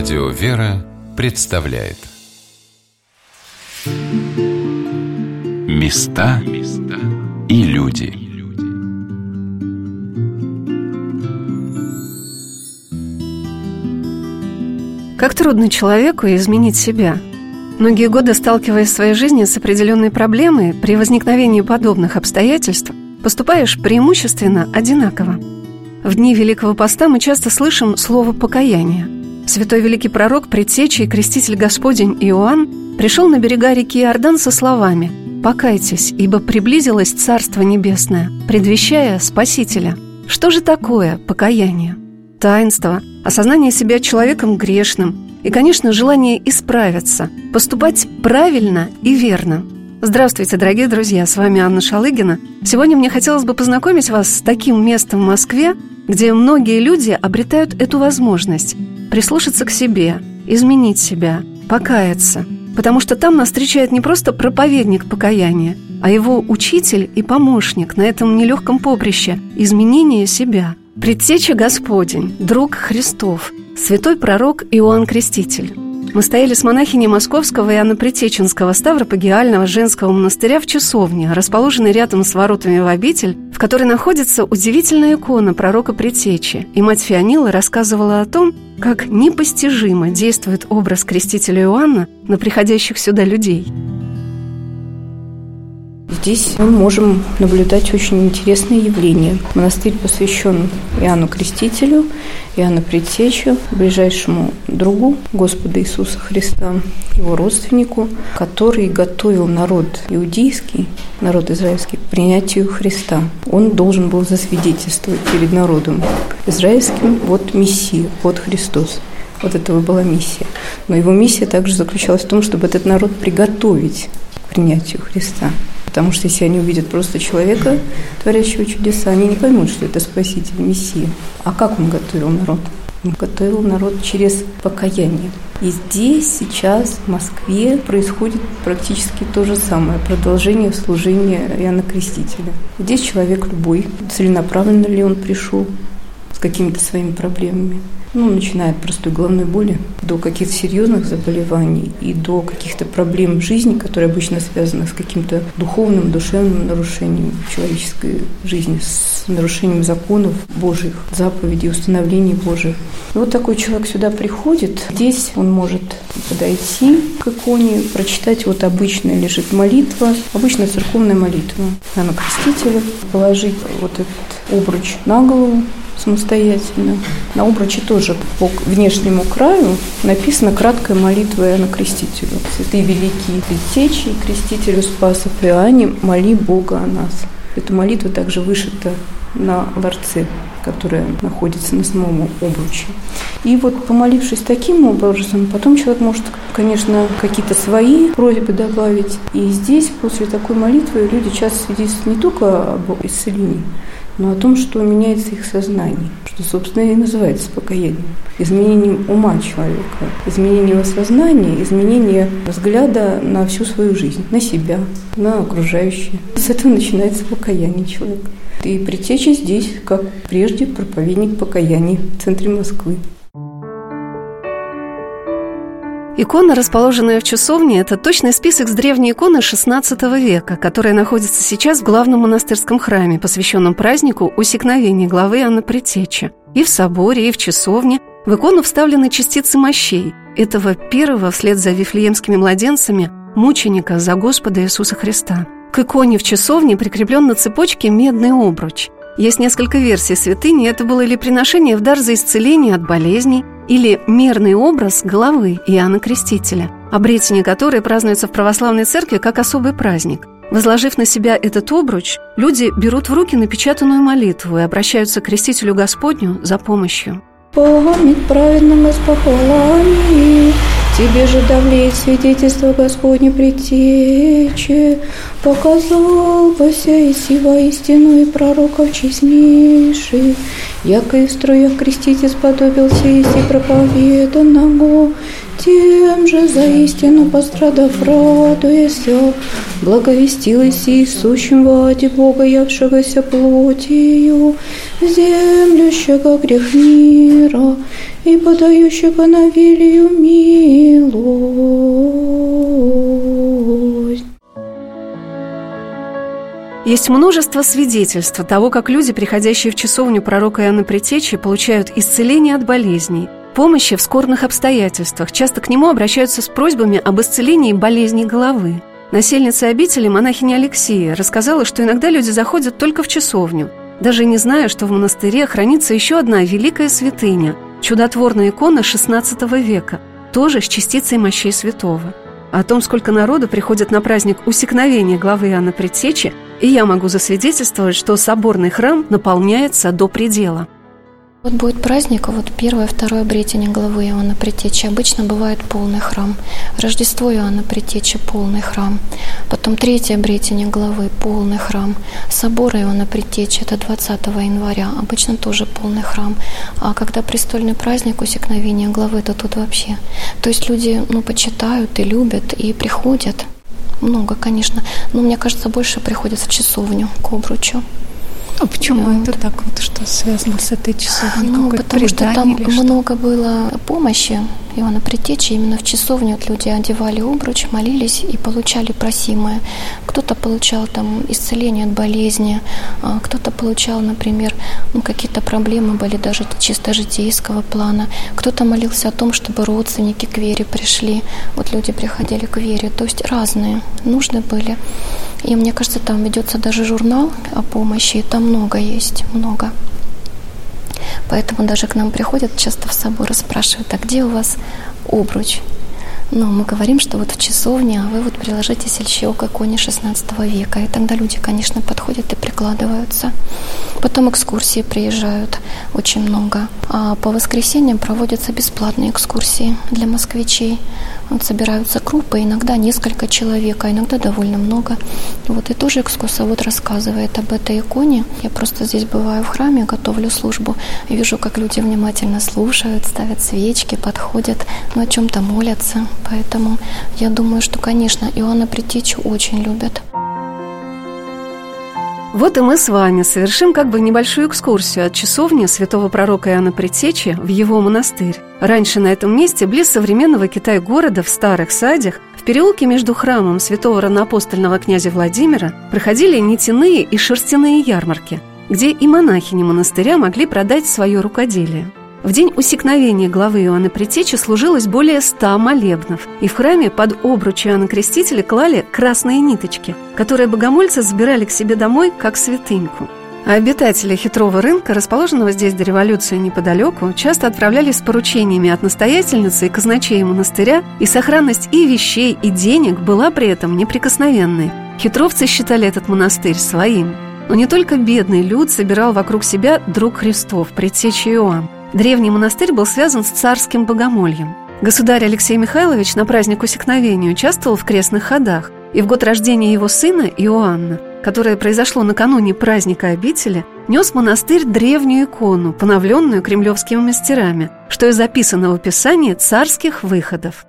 Радио «Вера» представляет Места и люди Как трудно человеку изменить себя. Многие годы сталкиваясь в своей жизни с определенной проблемой, при возникновении подобных обстоятельств поступаешь преимущественно одинаково. В дни Великого Поста мы часто слышим слово «покаяние». Святой великий пророк, предтеча и креститель Господень Иоанн пришел на берега реки Иордан со словами «Покайтесь, ибо приблизилось Царство Небесное, предвещая Спасителя». Что же такое покаяние? Таинство, осознание себя человеком грешным и, конечно, желание исправиться, поступать правильно и верно – Здравствуйте, дорогие друзья, с вами Анна Шалыгина. Сегодня мне хотелось бы познакомить вас с таким местом в Москве, где многие люди обретают эту возможность прислушаться к себе, изменить себя, покаяться. Потому что там нас встречает не просто проповедник покаяния, а его учитель и помощник на этом нелегком поприще изменения себя. Предтеча Господень, друг Христов, святой пророк Иоанн Креститель. Мы стояли с монахиней Московского и Анно-Притеченского Ставропагиального женского монастыря в часовне, расположенной рядом с воротами в обитель, в которой находится удивительная икона пророка Притечи. И мать Фионила рассказывала о том, как непостижимо действует образ крестителя Иоанна на приходящих сюда людей – Здесь мы можем наблюдать очень интересные явления. Монастырь посвящен Иоанну Крестителю, Иоанну Предтечу, ближайшему другу Господа Иисуса Христа, его родственнику, который готовил народ иудейский, народ израильский к принятию Христа. Он должен был засвидетельствовать перед народом израильским вот Мессия, вот Христос. Вот этого была миссия. Но его миссия также заключалась в том, чтобы этот народ приготовить к принятию Христа. Потому что если они увидят просто человека, творящего чудеса, они не поймут, что это Спаситель, Мессия. А как он готовил народ? Он готовил народ через покаяние. И здесь, сейчас, в Москве, происходит практически то же самое, продолжение служения Иоанна Крестителя. Здесь человек любой, целенаправленно ли он пришел, с какими-то своими проблемами ну, начиная от простой головной боли до каких-то серьезных заболеваний и до каких-то проблем жизни, которые обычно связаны с каким-то духовным, душевным нарушением человеческой жизни, с нарушением законов Божьих, заповедей, установлений Божьих. И вот такой человек сюда приходит, здесь он может подойти к иконе, прочитать вот обычная лежит молитва, обычная церковная молитва. Она крестителя, положить вот этот обруч на голову, самостоятельно. На обруче тоже по внешнему краю написана краткая молитва Иоанна Крестителю. Святые великие предтечи Крестителю Спасов Иоанне, моли Бога о нас. Эта молитва также вышита на ларце, которая находится на самом обруче. И вот помолившись таким образом, потом человек может, конечно, какие-то свои просьбы добавить. И здесь после такой молитвы люди часто свидетельствуют не только об исцелении, но о том, что меняется их сознание, что, собственно, и называется покаянием. Изменением ума человека, изменением сознания, изменение взгляда на всю свою жизнь, на себя, на окружающее. С этого начинается покаяние человека. И притеча здесь, как прежде, проповедник покаяния в центре Москвы. Икона, расположенная в часовне, это точный список с древней иконы XVI века, которая находится сейчас в главном монастырском храме, посвященном празднику усекновения главы Анны Предтечи. И в соборе, и в часовне в икону вставлены частицы мощей этого первого вслед за вифлеемскими младенцами мученика за Господа Иисуса Христа. К иконе в часовне прикреплен на цепочке медный обруч. Есть несколько версий святыни, это было ли приношение в дар за исцеление от болезней, или мерный образ головы Иоанна Крестителя, обретение которой празднуется в православной церкви как особый праздник. Возложив на себя этот обруч, люди берут в руки напечатанную молитву и обращаются к Крестителю Господню за помощью. Память праведного с похвалами, Тебе же давлеет свидетельство Господне предтечи, Показал пося и сива истину и пророков честнейших, Яко и в строях крестите сподобился и проповеданного, тем же за истину пострадав радуяся, благовестил и сущим воде Бога явшегося плотью, землющего грех мира, и подающих Анавилию милость. Есть множество свидетельств того, как люди, приходящие в часовню пророка Иоанна Притечи, получают исцеление от болезней, помощи в скорбных обстоятельствах. Часто к нему обращаются с просьбами об исцелении болезней головы. Насельница обители, монахиня Алексея, рассказала, что иногда люди заходят только в часовню, даже не зная, что в монастыре хранится еще одна великая святыня – чудотворная икона XVI века, тоже с частицей мощей святого. О том, сколько народу приходит на праздник усекновения главы Иоанна Предтечи, и я могу засвидетельствовать, что соборный храм наполняется до предела – вот будет праздник, вот первое, второе обретение главы Иоанна Притечи. Обычно бывает полный храм. Рождество Иоанна Притечи – полный храм. Потом третье обретение главы – полный храм. Собор Иоанна Притечи – это 20 января. Обычно тоже полный храм. А когда престольный праздник усекновения главы, то тут вообще. То есть люди ну, почитают и любят, и приходят. Много, конечно. Но мне кажется, больше приходят в часовню к обручу. А почему вот. это так вот, что связано с этой часовней? Ну, потому что там много было помощи Ивана Притечи. Именно в часовне вот люди одевали обруч, молились и получали просимое. Кто-то получал там исцеление от болезни, а кто-то получал, например, ну, какие-то проблемы были даже чисто житейского плана. Кто-то молился о том, чтобы родственники к вере пришли. Вот люди приходили к вере. То есть разные нужды были. И мне кажется, там ведется даже журнал о помощи, и там много есть, много. Поэтому даже к нам приходят часто в собор и спрашивают, а где у вас обруч? Но мы говорим, что вот в часовне, а вы вот приложите сельчок к иконе 16 века. И тогда люди, конечно, подходят и прикладываются. Потом экскурсии приезжают очень много. А по воскресеньям проводятся бесплатные экскурсии для москвичей. Вот собираются группы, иногда несколько человек, а иногда довольно много. Вот и тоже экскурсовод рассказывает об этой иконе. Я просто здесь бываю в храме, готовлю службу, вижу, как люди внимательно слушают, ставят свечки, подходят, ну, о чем-то молятся. Поэтому я думаю, что, конечно, Иоанна Притечу очень любят. Вот и мы с вами совершим как бы небольшую экскурсию от часовни святого пророка Иоанна Предтечи в его монастырь. Раньше на этом месте, близ современного Китай-города, в Старых Садях, в переулке между храмом святого равноапостольного князя Владимира проходили нитяные и шерстяные ярмарки, где и монахини монастыря могли продать свое рукоделие – в день усекновения главы Иоанна Притечи служилось более ста молебнов, и в храме под обруч Иоанна Крестителя клали красные ниточки, которые богомольцы забирали к себе домой как святыньку. А обитатели хитрого рынка, расположенного здесь до революции неподалеку, часто отправлялись с поручениями от настоятельницы и казначея монастыря, и сохранность и вещей, и денег была при этом неприкосновенной. Хитровцы считали этот монастырь своим. Но не только бедный люд собирал вокруг себя друг Христов, предтеча Иоанн. Древний монастырь был связан с царским богомольем. Государь Алексей Михайлович на праздник усекновения участвовал в крестных ходах, и в год рождения его сына Иоанна, которое произошло накануне праздника обители, нес монастырь древнюю икону, поновленную кремлевскими мастерами, что и записано в описании царских выходов.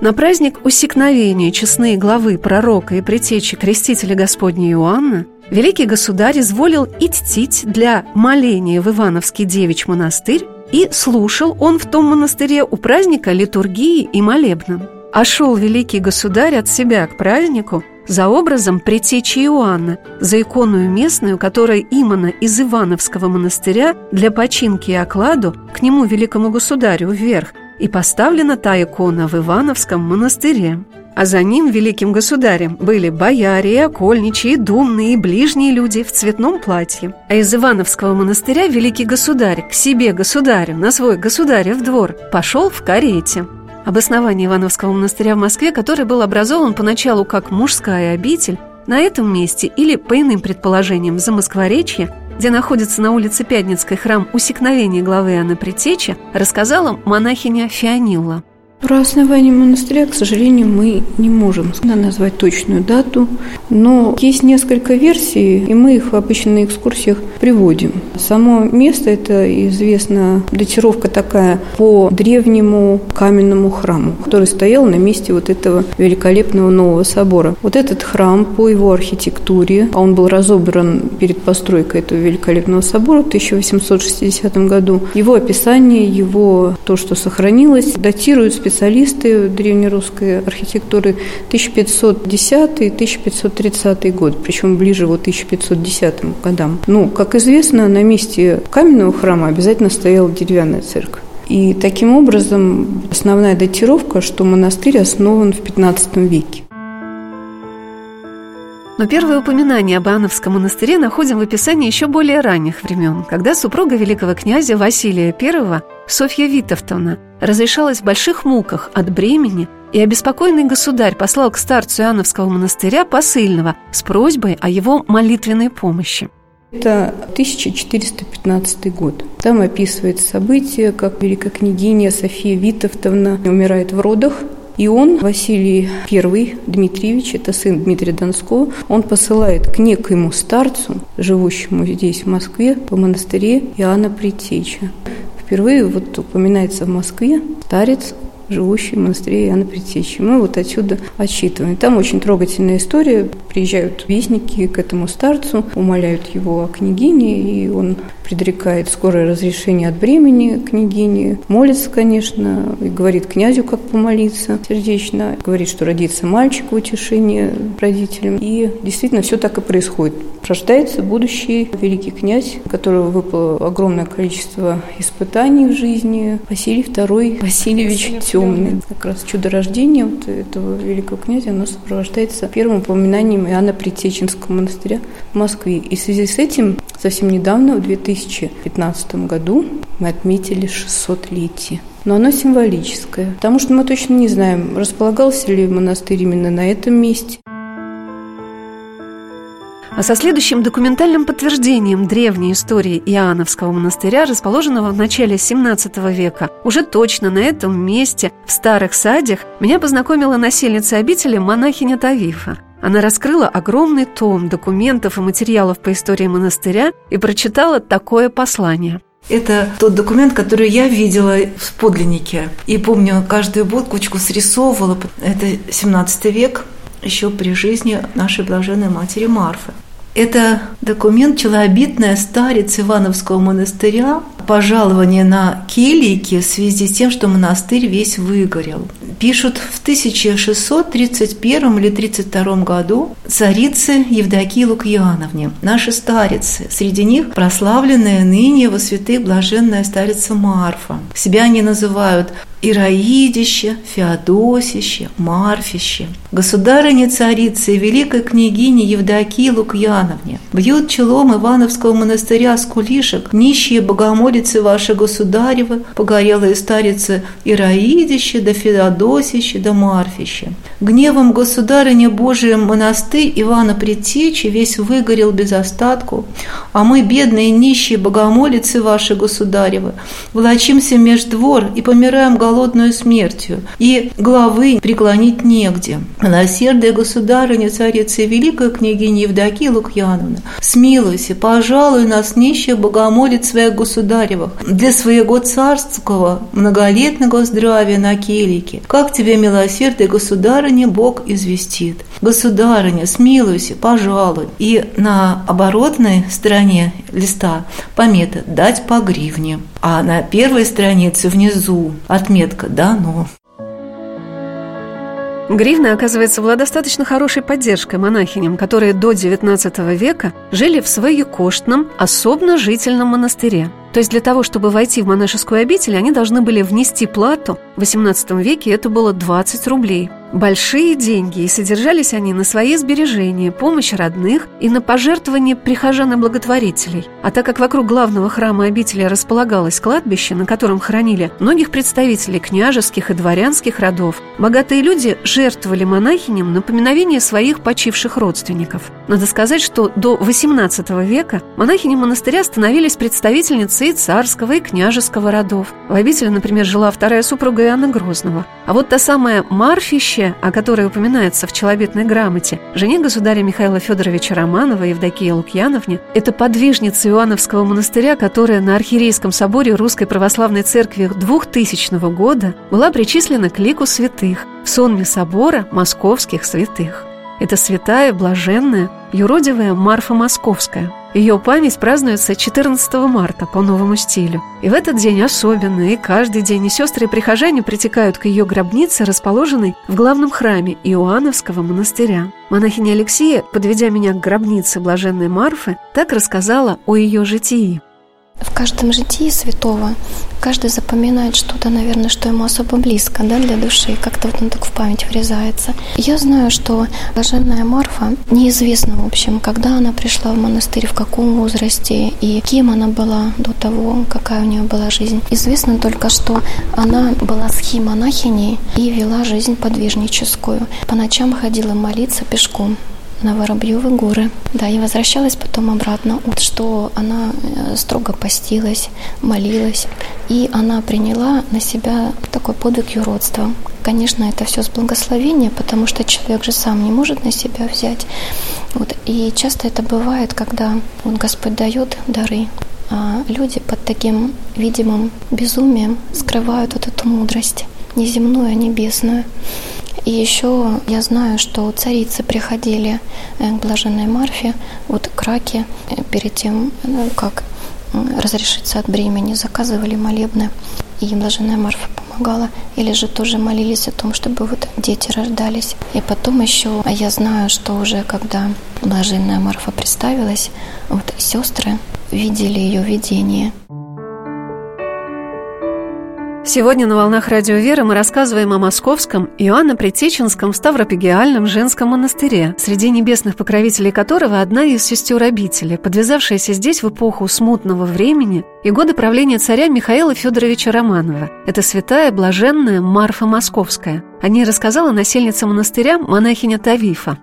На праздник усекновения честные главы пророка и притечи крестителя Господня Иоанна великий государь изволил идти для моления в Ивановский девич монастырь, и слушал он в том монастыре у праздника литургии и молебном. А шел великий государь от себя к празднику за образом предтечи Иоанна, за иконую местную, которая именно из Ивановского монастыря для починки и окладу к нему, великому государю, вверх, и поставлена та икона в Ивановском монастыре а за ним, великим государем, были бояре, и окольничьи, думные, и ближние люди в цветном платье. А из Ивановского монастыря великий государь к себе государю, на свой государев двор, пошел в карете. Обоснование Ивановского монастыря в Москве, который был образован поначалу как мужская обитель, на этом месте или, по иным предположениям, за Москворечье, где находится на улице Пятницкой храм усекновения главы Анны Предтечи, рассказала монахиня Фионилла. Про основание монастыря, к сожалению, мы не можем назвать точную дату, но есть несколько версий, и мы их обычно на экскурсиях приводим. Само место – это известна датировка такая по древнему каменному храму, который стоял на месте вот этого великолепного нового собора. Вот этот храм по его архитектуре, а он был разобран перед постройкой этого великолепного собора в 1860 году, его описание, его то, что сохранилось, датируют специалисты древнерусской архитектуры 1510-1530 год, причем ближе вот 1510 годам. Ну, как известно, на месте каменного храма обязательно стояла деревянная церковь. И таким образом основная датировка, что монастырь основан в 15 веке. Но первое упоминание об Иоанновском монастыре находим в описании еще более ранних времен, когда супруга великого князя Василия I, Софья Витовтовна, разрешалась в больших муках от бремени, и обеспокоенный государь послал к старцу Иоанновского монастыря посыльного с просьбой о его молитвенной помощи. Это 1415 год. Там описывается событие, как великая княгиня София Витовтовна умирает в родах, и он, Василий I Дмитриевич, это сын Дмитрия Донского, он посылает к некоему старцу, живущему здесь, в Москве, по монастыре Иоанна Притеча. Впервые вот упоминается в Москве старец, живущий в монастыре Иоанна Предтечи. Мы вот отсюда отчитываем. Там очень трогательная история. Приезжают вестники к этому старцу, умоляют его о княгине, и он предрекает скорое разрешение от бремени княгини, молится, конечно, и говорит князю, как помолиться сердечно, говорит, что родится мальчик в утешение родителям. И действительно все так и происходит. Рождается будущий великий князь, которого выпало огромное количество испытаний в жизни, Василий II Васильевич Темный. Как раз чудо рождения вот этого великого князя, оно сопровождается первым упоминанием Иоанна Притеченского монастыря в Москве. И в связи с этим совсем недавно, в 2000 2015 году мы отметили 600-летие. Но оно символическое, потому что мы точно не знаем, располагался ли монастырь именно на этом месте. А со следующим документальным подтверждением древней истории Иоанновского монастыря, расположенного в начале XVII века, уже точно на этом месте, в Старых Садях, меня познакомила насельница обители монахиня Тавифа – она раскрыла огромный том документов и материалов по истории монастыря и прочитала такое послание. Это тот документ, который я видела в подлиннике. И помню, каждую будкочку срисовывала. Это 17 век, еще при жизни нашей блаженной матери Марфы. Это документ «Челобитная старец Ивановского монастыря пожалование на келейки в связи с тем, что монастырь весь выгорел. Пишут в 1631 или 32 году царицы Евдокии Лукьяновне, наши старицы. Среди них прославленная ныне во святых блаженная старица Марфа. Себя они называют Ираидище, Феодосище, Марфище. Государыне царицы и великой княгине Евдокии Лукьяновне бьют челом Ивановского монастыря с кулишек нищие богомолицы ваши государевы, погорелые старицы Ираидище, да Феодосище, да Марфище. Гневом государыне Божием монастырь Ивана Предтечи весь выгорел без остатку, а мы, бедные нищие богомолицы ваши государевы, влачимся меж двор и помираем голодную смертью, и главы преклонить негде. Милосердие государыня, царица великая княгиня Евдокия Лукьяновна, смилуйся, пожалуй нас, нищих богомолец своих государевых, для своего царского многолетнего здравия на келике. Как тебе, милосердие государыня, Бог известит. Государыня, смилуйся, пожалуй. И на оборотной стороне листа помета «дать по гривне». А на первой странице внизу отметка «дано». Гривна, оказывается, была достаточно хорошей поддержкой монахиням, которые до XIX века жили в своекоштном, особенно жительном монастыре. То есть для того, чтобы войти в монашескую обитель, они должны были внести плату. В XVIII веке это было 20 рублей. Большие деньги, и содержались они на свои сбережения, помощь родных и на пожертвования прихожан и благотворителей. А так как вокруг главного храма обители располагалось кладбище, на котором хоронили многих представителей княжеских и дворянских родов, богатые люди жертвовали монахиням на поминовение своих почивших родственников. Надо сказать, что до XVIII века монахини монастыря становились представительницей царского, и княжеского родов. В обители, например, жила вторая супруга Иоанна Грозного. А вот та самая Марфище, о которой упоминается в челобитной грамоте, жене государя Михаила Федоровича Романова Евдокии Лукьяновне, это подвижница Иоанновского монастыря, которая на Архиерейском соборе Русской Православной Церкви 2000 года была причислена к лику святых в сонме собора московских святых. Это святая, блаженная, юродивая Марфа Московская. Ее память празднуется 14 марта по новому стилю. И в этот день особенно, и каждый день и сестры и прихожане притекают к ее гробнице, расположенной в главном храме Иоанновского монастыря. Монахиня Алексея, подведя меня к гробнице блаженной Марфы, так рассказала о ее житии. В каждом житии святого каждый запоминает что-то, наверное, что ему особо близко да, для души, как-то вот он так в память врезается. Я знаю, что блаженная Марфа, неизвестно, в общем, когда она пришла в монастырь, в каком возрасте и кем она была до того, какая у нее была жизнь. Известно только, что она была схимонахиней и вела жизнь подвижническую. По ночам ходила молиться пешком на Воробьевы горы. Да, и возвращалась потом обратно. Вот что она э, строго постилась, молилась. И она приняла на себя такой подвиг юродства. Конечно, это все с благословения, потому что человек же сам не может на себя взять. Вот. И часто это бывает, когда вот Господь дает дары, а люди под таким видимым безумием скрывают вот эту мудрость, не земную, а небесную. И еще я знаю, что царицы приходили э, к блаженной Марфе, вот к Раке, э, перед тем, ну, как разрешиться от бремени, заказывали молебны, и блаженная Марфа помогала, или же тоже молились о том, чтобы вот дети рождались. И потом еще я знаю, что уже когда блаженная Марфа представилась, вот сестры видели ее видение – Сегодня на «Волнах Радио Веры» мы рассказываем о московском Иоанно-Притеченском Ставропигиальном женском монастыре, среди небесных покровителей которого одна из сестер обители, подвязавшаяся здесь в эпоху смутного времени и годы правления царя Михаила Федоровича Романова. Это святая, блаженная Марфа Московская. О ней рассказала насельница монастыря монахиня Тавифа.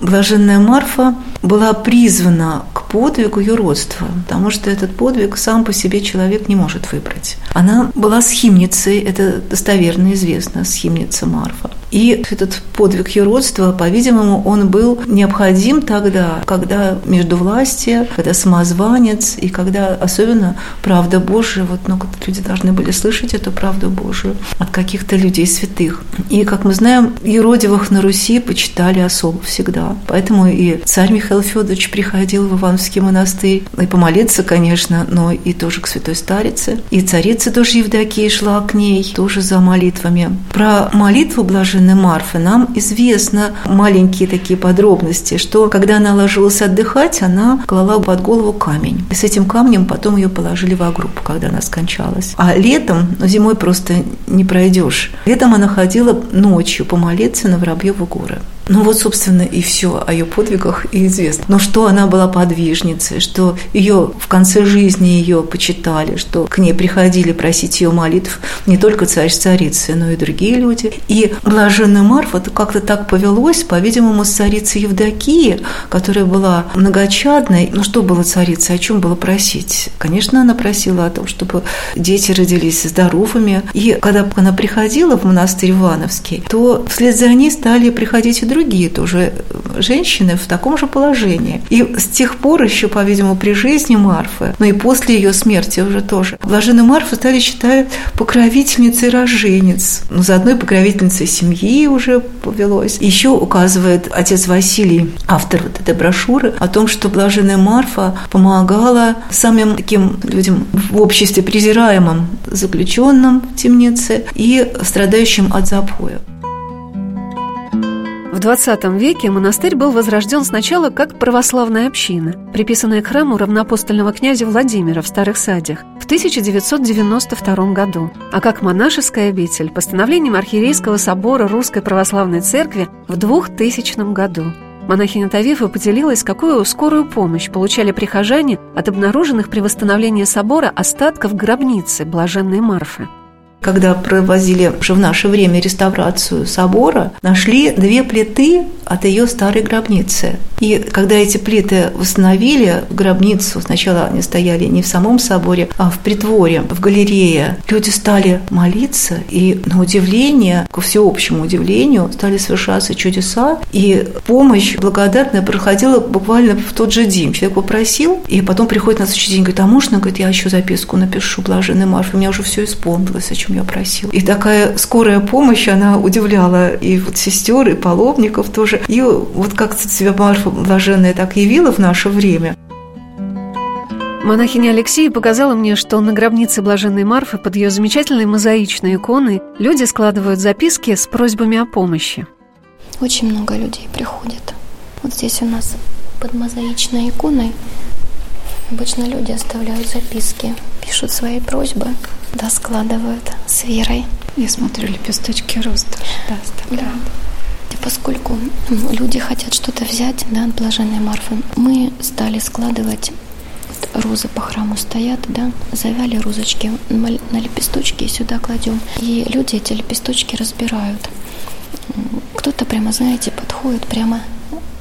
Блаженная Марфа была призвана к подвигу юродства, потому что этот подвиг сам по себе человек не может выбрать. Она была схимницей, это достоверно известно, схимница Марфа. И этот подвиг юродства, по-видимому, он был необходим тогда, когда между властью, когда самозванец, и когда особенно правда Божия, вот ну, люди должны были слышать эту правду Божию от каких-то людей святых. И, как мы знаем, юродивых на Руси почитали особо всегда. Поэтому и царь Михаил Федорович приходил в Ивановский монастырь, и помолиться, конечно, но и тоже к святой старице. И царица тоже Евдокия шла к ней, тоже за молитвами. Про молитву блаженную жены Марфы, нам известно маленькие такие подробности, что когда она ложилась отдыхать, она клала под голову камень. И с этим камнем потом ее положили в гроб, когда она скончалась. А летом, ну, зимой просто не пройдешь. Летом она ходила ночью помолиться на Воробьевы горы. Ну вот, собственно, и все о ее подвигах и известно. Но что она была подвижницей, что ее в конце жизни ее почитали, что к ней приходили просить ее молитв не только царь царицы, но и другие люди. И блаженная Марфа как-то так повелось, по-видимому, с царицей Евдокии, которая была многочадной. Ну что было царица, о чем было просить? Конечно, она просила о том, чтобы дети родились здоровыми. И когда она приходила в монастырь Ивановский, то вслед за ней стали приходить и другие другие тоже женщины в таком же положении. И с тех пор еще, по-видимому, при жизни Марфы, но и после ее смерти уже тоже, блаженную Марфу стали считать покровительницей роженец, но заодно и покровительницей семьи уже повелось. Еще указывает отец Василий, автор вот этой брошюры, о том, что блаженная Марфа помогала самым таким людям в обществе презираемым заключенным в темнице и страдающим от запоя. В XX веке монастырь был возрожден сначала как православная община, приписанная к храму равноапостольного князя Владимира в Старых Садях. В 1992 году, а как монашеская обитель постановлением Архиерейского собора Русской Православной Церкви в 2000 году. Монахиня Тавифа поделилась, какую скорую помощь получали прихожане от обнаруженных при восстановлении собора остатков гробницы блаженной Марфы – когда провозили уже в наше время реставрацию собора, нашли две плиты от ее старой гробницы. И когда эти плиты восстановили гробницу, сначала они стояли не в самом соборе, а в притворе, в галерее, люди стали молиться, и на удивление, ко всеобщему удивлению, стали совершаться чудеса, и помощь благодатная проходила буквально в тот же день. Человек попросил, и потом приходит на следующий день, говорит, а можно, говорит, я еще записку напишу, блаженный Марфа, у меня уже все исполнилось, о чем я просил. И такая скорая помощь, она удивляла и вот сестер, и паломников тоже. И вот как себя Марфа Блаженная так явила в наше время. Монахиня Алексея показала мне, что на гробнице Блаженной Марфы под ее замечательной мозаичной иконой люди складывают записки с просьбами о помощи. Очень много людей приходит. Вот здесь у нас под мозаичной иконой обычно люди оставляют записки, пишут свои просьбы да, складывают с верой. Я смотрю, лепесточки роз да, оставляют. Да. И поскольку люди хотят что-то взять да, от блаженной Марфы, мы стали складывать вот розы по храму стоят, да, завяли розочки на лепесточки и сюда кладем. И люди эти лепесточки разбирают. Кто-то прямо, знаете, подходит, прямо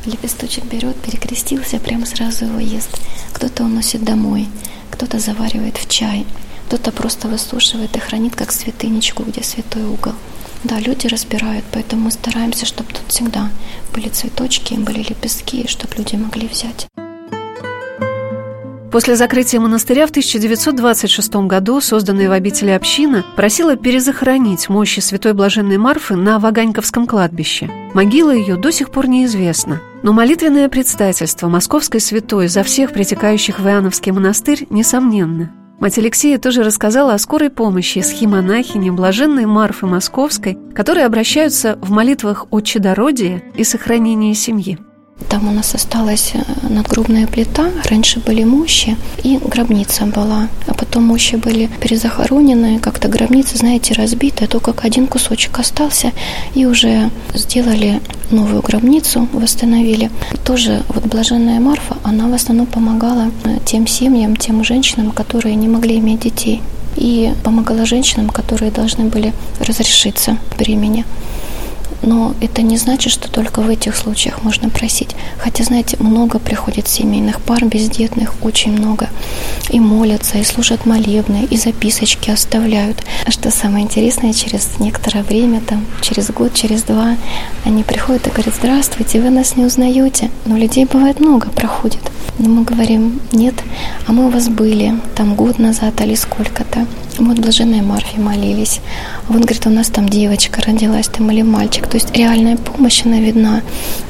лепесточек берет, перекрестился, прямо сразу его ест. Кто-то уносит домой, кто-то заваривает в чай. Кто-то просто высушивает и хранит как святынечку, где святой угол. Да, люди разбирают, поэтому мы стараемся, чтобы тут всегда были цветочки, были лепестки, чтобы люди могли взять. После закрытия монастыря в 1926 году созданная в обители община просила перезахоронить мощи святой блаженной Марфы на Ваганьковском кладбище. Могила ее до сих пор неизвестна. Но молитвенное предстательство московской святой за всех притекающих в Иоанновский монастырь несомненно. Мать Алексея тоже рассказала о скорой помощи схимонахини блаженной Марфы Московской, которые обращаются в молитвах о чадородии и сохранении семьи. Там у нас осталась э, надгробная плита, раньше были мощи, и гробница была. А потом мощи были перезахоронены, как-то гробница, знаете, разбита, только как один кусочек остался, и уже сделали новую гробницу, восстановили. Тоже вот блаженная Марфа, она в основном помогала э, тем семьям, тем женщинам, которые не могли иметь детей. И помогала женщинам, которые должны были разрешиться бремени. Но это не значит, что только в этих случаях можно просить. Хотя, знаете, много приходит семейных пар бездетных, очень много. И молятся, и служат молебные, и записочки оставляют. А что самое интересное, через некоторое время, там, через год, через два, они приходят и говорят, здравствуйте, вы нас не узнаете. Но людей бывает много, проходит. Но мы говорим, нет, а мы у вас были там год назад или сколько-то. Мы от блаженной Марфи молились. Он говорит, у нас там девочка родилась там или мальчик. То есть реальная помощь, она видна.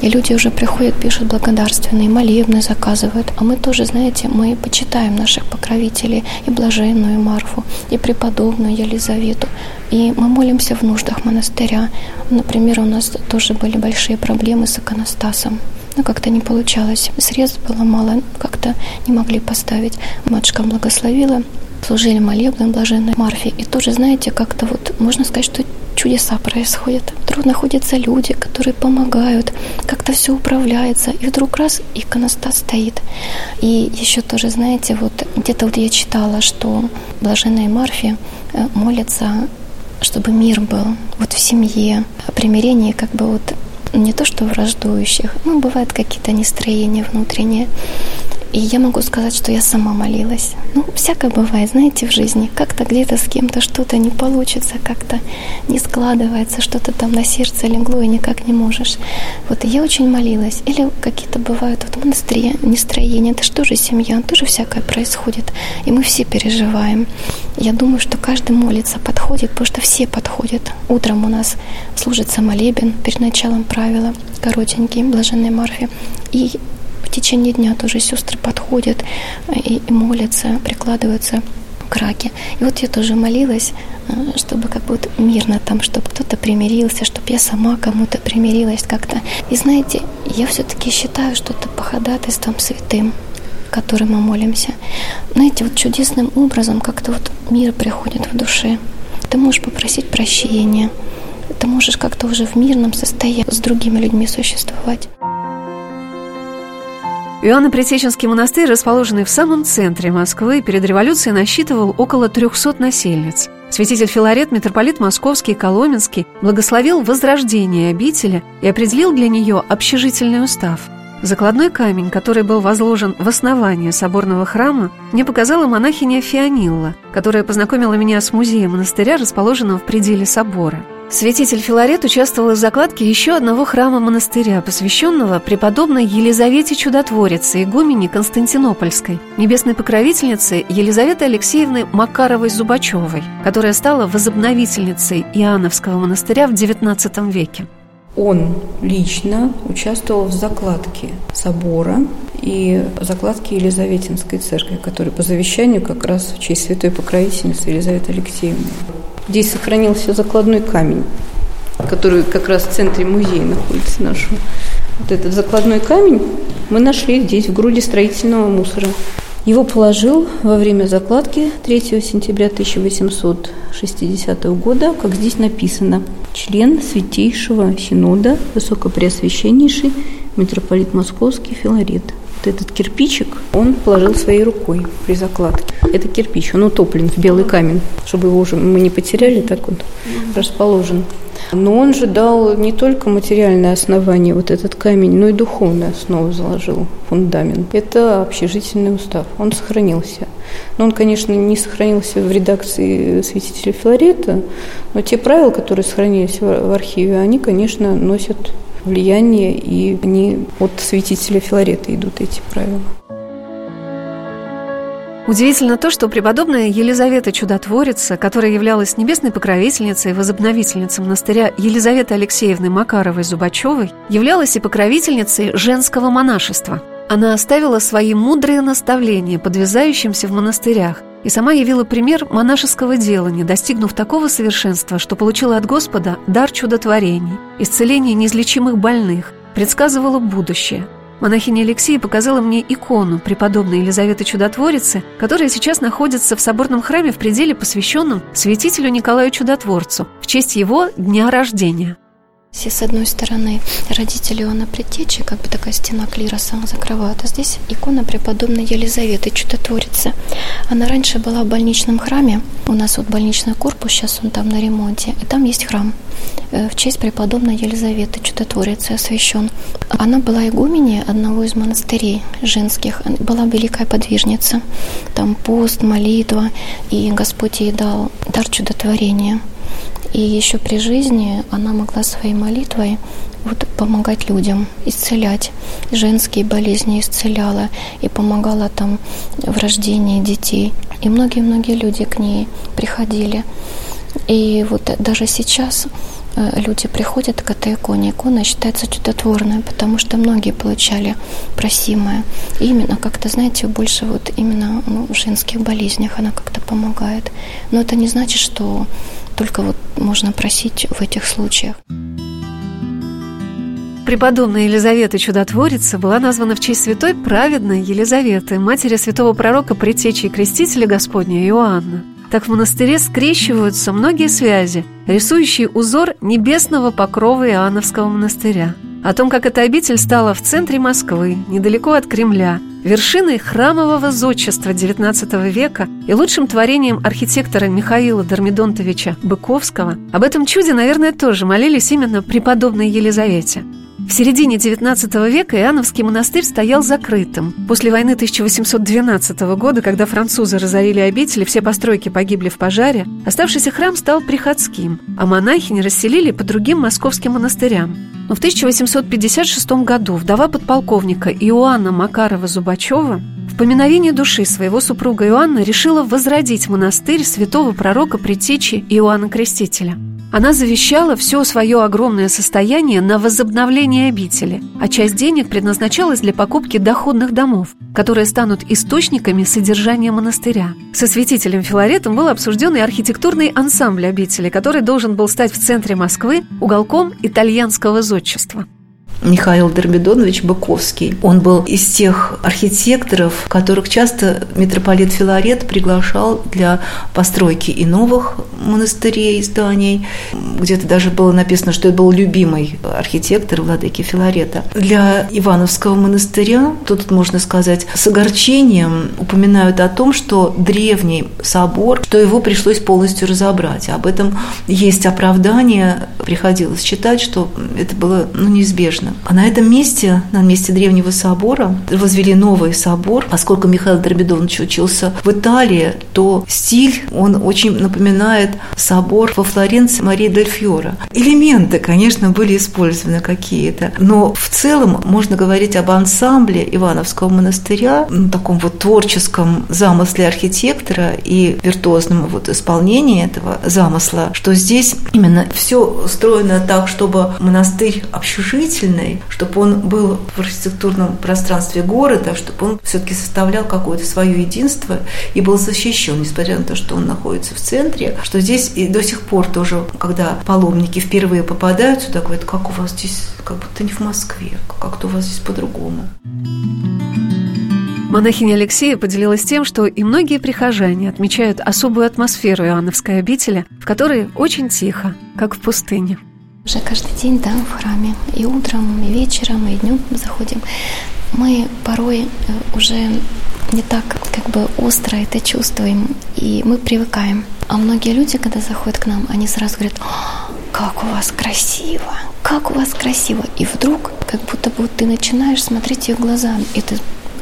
И люди уже приходят, пишут благодарственные, молебны заказывают. А мы тоже, знаете, мы почитаем наших покровителей, и блаженную Марфу, и преподобную Елизавету. И мы молимся в нуждах монастыря. Например, у нас тоже были большие проблемы с иконостасом но как-то не получалось. Средств было мало, как-то не могли поставить. Матушка благословила, служили молебным блаженной Марфе. И тоже, знаете, как-то вот можно сказать, что чудеса происходят. Вдруг находятся люди, которые помогают, как-то все управляется. И вдруг раз иконостас стоит. И еще тоже, знаете, вот где-то вот я читала, что блаженная Марфе э, молится чтобы мир был вот в семье, о примирении как бы вот не то что враждующих, ну, бывают какие-то настроения внутренние. И я могу сказать, что я сама молилась. Ну, всякое бывает, знаете, в жизни. Как-то где-то с кем-то что-то не получится, как-то не складывается, что-то там на сердце легло и никак не можешь. Вот и я очень молилась. Или какие-то бывают вот настроения. Это же семья, тоже всякое происходит. И мы все переживаем. Я думаю, что каждый молится, подходит, потому что все подходят. Утром у нас служится молебен перед началом правила, коротенький, блаженной Марфе. И в течение дня тоже сестры подходят э, и, и молятся, прикладываются к раке. И вот я тоже молилась, э, чтобы как будто мирно там, чтобы кто-то примирился, чтобы я сама кому-то примирилась как-то. И знаете, я все-таки считаю, что это по ходатайствам святым. который мы молимся. Знаете, вот чудесным образом как-то вот мир приходит в душе. Ты можешь попросить прощения, ты можешь как-то уже в мирном состоянии с другими людьми существовать. Иоанно-Пресеченский монастырь, расположенный в самом центре Москвы, перед революцией насчитывал около 300 насельниц. Святитель Филарет, митрополит Московский и Коломенский, благословил возрождение обители и определил для нее общежительный устав. Закладной камень, который был возложен в основании соборного храма, мне показала монахиня Фионилла, которая познакомила меня с музеем монастыря, расположенного в пределе собора – Святитель Филарет участвовал в закладке еще одного храма монастыря, посвященного преподобной Елизавете Чудотворице, игумене Константинопольской, небесной покровительнице Елизаветы Алексеевны Макаровой-Зубачевой, которая стала возобновительницей Иоанновского монастыря в XIX веке. Он лично участвовал в закладке собора и закладке Елизаветинской церкви, которая по завещанию как раз в честь святой покровительницы Елизаветы Алексеевны. Здесь сохранился закладной камень, который как раз в центре музея находится нашего. Вот этот закладной камень мы нашли здесь, в груди строительного мусора. Его положил во время закладки 3 сентября 1860 года, как здесь написано, член Святейшего Синода, Высокопреосвященнейший митрополит Московский Филарет. Вот этот кирпичик он положил своей рукой при закладке. Это кирпич, он утоплен в белый камень, чтобы его уже мы не потеряли, так он расположен. Но он же дал не только материальное основание, вот этот камень, но и духовную основу заложил, фундамент. Это общежительный устав, он сохранился. Но он, конечно, не сохранился в редакции святителя Филарета, но те правила, которые сохранились в архиве, они, конечно, носят влияние, и они от святителя Филарета идут эти правила. Удивительно то, что преподобная Елизавета Чудотворица, которая являлась небесной покровительницей и возобновительницей монастыря Елизаветы Алексеевны Макаровой-Зубачевой, являлась и покровительницей женского монашества. Она оставила свои мудрые наставления подвязающимся в монастырях и сама явила пример монашеского делания, достигнув такого совершенства, что получила от Господа дар чудотворений, исцеление неизлечимых больных, предсказывала будущее – Монахиня Алексея показала мне икону преподобной Елизаветы Чудотворицы, которая сейчас находится в соборном храме в пределе, посвященном святителю Николаю Чудотворцу в честь его дня рождения. Все с одной стороны родители Иоанна Предтечи, как бы такая стена клироса закрывает, а здесь икона преподобной Елизаветы Чудотворицы. Она раньше была в больничном храме, у нас вот больничный корпус, сейчас он там на ремонте, и там есть храм э, в честь преподобной Елизаветы Чудотворицы освящен. Она была игуменей одного из монастырей женских, была великая подвижница. Там пост, молитва, и Господь ей дал дар чудотворения – и еще при жизни она могла своей молитвой вот, помогать людям, исцелять. Женские болезни исцеляла и помогала там в рождении детей. И многие-многие люди к ней приходили. И вот даже сейчас э, люди приходят к этой иконе. Икона считается чудотворной, потому что многие получали просимое. И именно как-то, знаете, больше вот именно ну, в женских болезнях она как-то помогает. Но это не значит, что только вот можно просить в этих случаях. Преподобная Елизавета Чудотворица была названа в честь святой праведной Елизаветы, матери святого пророка Предтечи и Крестителя Господня Иоанна. Так в монастыре скрещиваются многие связи, рисующие узор небесного покрова Иоанновского монастыря. О том, как эта обитель стала в центре Москвы, недалеко от Кремля, вершиной храмового зодчества XIX века и лучшим творением архитектора Михаила Дормидонтовича Быковского, об этом чуде, наверное, тоже молились именно преподобной Елизавете. В середине XIX века Иоанновский монастырь стоял закрытым. После войны 1812 года, когда французы разорили обители, все постройки погибли в пожаре, оставшийся храм стал приходским, а монахини расселили по другим московским монастырям. Но в 1856 году вдова подполковника Иоанна Макарова-Зубачева в поминовении души своего супруга Иоанна решила возродить монастырь святого пророка Предтечи Иоанна Крестителя – она завещала все свое огромное состояние на возобновление обители, а часть денег предназначалась для покупки доходных домов, которые станут источниками содержания монастыря. Со святителем Филаретом был обсужден и архитектурный ансамбль обители, который должен был стать в центре Москвы уголком итальянского зодчества. Михаил Дермидонович Быковский. Он был из тех архитекторов, которых часто митрополит Филарет приглашал для постройки и новых монастырей, зданий. Где-то даже было написано, что это был любимый архитектор владыки Филарета. Для Ивановского монастыря, тут можно сказать, с огорчением упоминают о том, что древний собор, что его пришлось полностью разобрать. Об этом есть оправдание, приходилось читать, что это было ну, неизбежно. А на этом месте, на месте древнего собора, возвели новый собор. Поскольку Михаил Дробидонович учился в Италии, то стиль, он очень напоминает собор во Флоренции Марии Дель Фьора. Элементы, конечно, были использованы какие-то, но в целом можно говорить об ансамбле Ивановского монастыря, ну, таком вот творческом замысле архитектора и виртуозном вот исполнении этого замысла, что здесь именно все устроено так, чтобы монастырь общежительный, чтобы он был в архитектурном пространстве города, чтобы он все-таки составлял какое-то свое единство и был защищен, несмотря на то, что он находится в центре, что здесь и до сих пор тоже, когда паломники впервые попадают сюда, говорят, как у вас здесь, как будто не в Москве, как-то у вас здесь по-другому. Монахиня Алексея поделилась тем, что и многие прихожане отмечают особую атмосферу Иоанновской обители, в которой очень тихо, как в пустыне. Уже каждый день, да, в храме. И утром, и вечером, и днем заходим. Мы порой э, уже не так как бы остро это чувствуем, и мы привыкаем. А многие люди, когда заходят к нам, они сразу говорят, как у вас красиво, как у вас красиво. И вдруг, как будто бы ты начинаешь смотреть ее глазами, и ты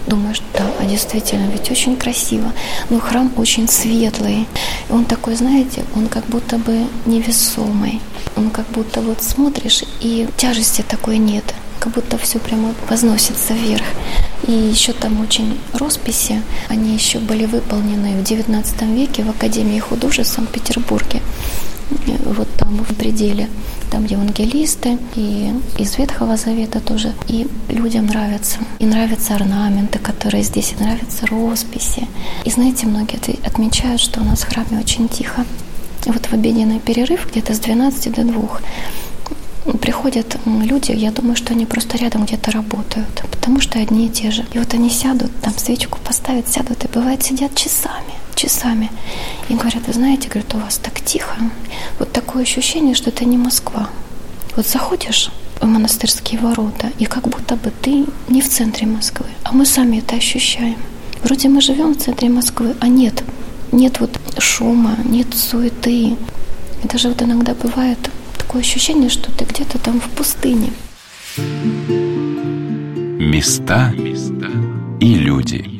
думаешь, да, а действительно, ведь очень красиво. Но храм очень светлый. И он такой, знаете, он как будто бы невесомый. Он как будто вот смотришь, и тяжести такой нет как будто все прямо возносится вверх. И еще там очень росписи, они еще были выполнены в XIX веке в Академии художеств в Санкт-Петербурге вот там в пределе. Там евангелисты и из Ветхого Завета тоже. И людям нравятся. И нравятся орнаменты, которые здесь, и нравятся росписи. И знаете, многие отмечают, что у нас в храме очень тихо. Вот в обеденный перерыв где-то с 12 до 2 приходят люди, я думаю, что они просто рядом где-то работают, потому что одни и те же. И вот они сядут, там свечку поставят, сядут, и бывает сидят часами часами. И говорят, вы знаете, говорят, у вас так тихо. Вот такое ощущение, что это не Москва. Вот заходишь в монастырские ворота, и как будто бы ты не в центре Москвы, а мы сами это ощущаем. Вроде мы живем в центре Москвы, а нет. Нет вот шума, нет суеты. И даже вот иногда бывает такое ощущение, что ты где-то там в пустыне. Места и люди.